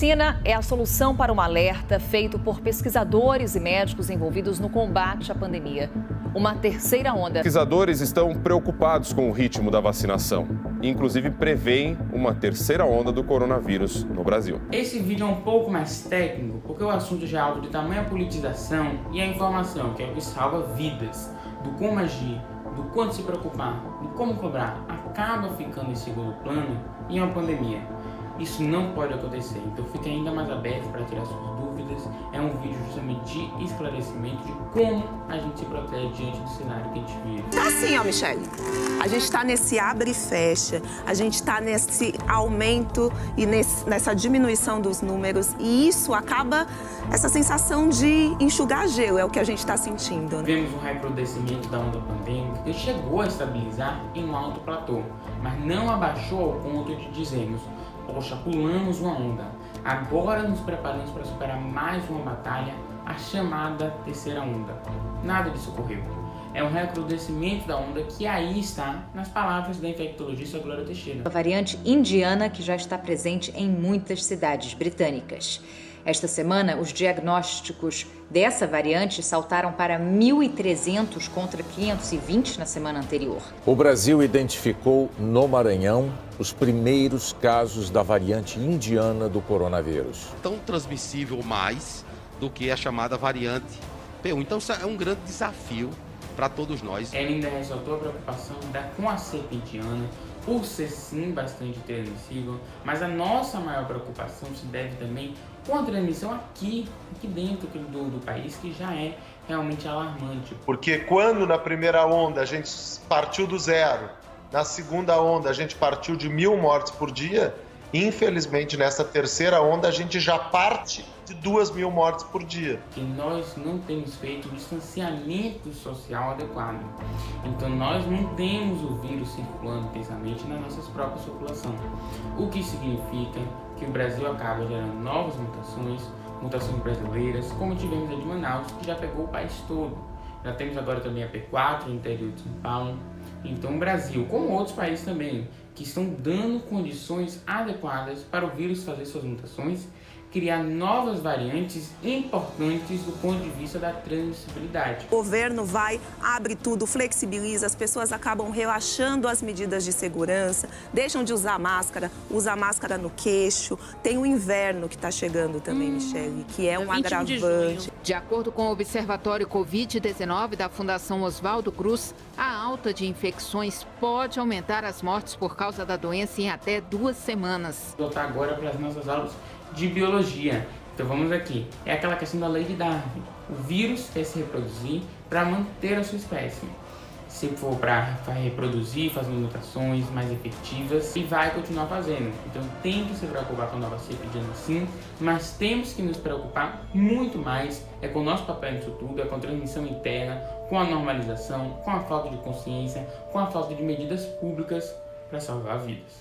telemedicina é a solução para um alerta feito por pesquisadores e médicos envolvidos no combate à pandemia. Uma terceira onda. Pesquisadores estão preocupados com o ritmo da vacinação. Inclusive, preveem uma terceira onda do coronavírus no Brasil. Esse vídeo é um pouco mais técnico, porque o assunto já é algo de tamanha politização e a informação, que é o que salva vidas, do como agir, do quanto se preocupar, do como cobrar, acaba ficando em segundo plano em uma pandemia. Isso não pode acontecer, então fique ainda mais aberto para tirar suas dúvidas. É um vídeo justamente de esclarecimento de como a gente se protege diante do cenário que a gente vive. Tá assim, ó, Michelle. A gente está nesse abre e fecha, a gente está nesse aumento e nesse, nessa diminuição dos números, e isso acaba essa sensação de enxugar gelo, é o que a gente está sentindo. Né? Vemos um recrudescimento da onda pandêmica que chegou a estabilizar em um alto platô, mas não abaixou ao ponto de dizermos Poxa, pulamos uma onda. Agora nos preparamos para superar mais uma batalha, a chamada terceira onda. Nada disso ocorreu. É um recrudescimento da onda que aí está nas palavras da infectologista Glória Teixeira. A variante indiana que já está presente em muitas cidades britânicas. Esta semana, os diagnósticos dessa variante saltaram para 1.300 contra 520 na semana anterior. O Brasil identificou no Maranhão os primeiros casos da variante indiana do coronavírus. Tão transmissível mais do que a chamada variante P1. Então, isso é um grande desafio para todos nós. Ela ainda ressaltou a preocupação da, com a cepa indiana, por ser sim bastante transmissível, mas a nossa maior preocupação se deve também com a transmissão aqui, aqui dentro do, do país, que já é realmente alarmante. Porque quando na primeira onda a gente partiu do zero, na segunda onda a gente partiu de mil mortes por dia, Infelizmente, nessa terceira onda, a gente já parte de duas mil mortes por dia. Que nós não temos feito o distanciamento social adequado. Então, nós não temos o vírus circulando intensamente na nossa própria circulação. O que significa que o Brasil acaba gerando novas mutações, mutações brasileiras, como tivemos a de Manaus, que já pegou o país todo. Já temos agora também a P4 no interior de São Paulo. Então, o Brasil, como outros países também, que estão dando condições adequadas para o vírus fazer suas mutações criar novas variantes importantes do ponto de vista da transmissibilidade. O governo vai, abre tudo, flexibiliza, as pessoas acabam relaxando as medidas de segurança, deixam de usar máscara, usa máscara no queixo. Tem o inverno que está chegando também, hum, Michele, que é um agravante. De, acordo com o Observatório Covid-19 da Fundação Oswaldo Cruz, a alta de infecções pode aumentar as mortes por causa da doença em até duas semanas. Voltar agora para as nossas aulas de biologia. Então vamos aqui. É aquela questão da lei de Darwin. O vírus quer se reproduzir para manter a sua espécie. Se for para reproduzir, fazer mutações mais efetivas, e vai continuar fazendo. Então tem que se preocupar com nova cepa de sim, mas temos que nos preocupar muito mais é com o nosso papel nisso tudo, é com a transmissão interna, com a normalização, com a falta de consciência, com a falta de medidas públicas para salvar vidas.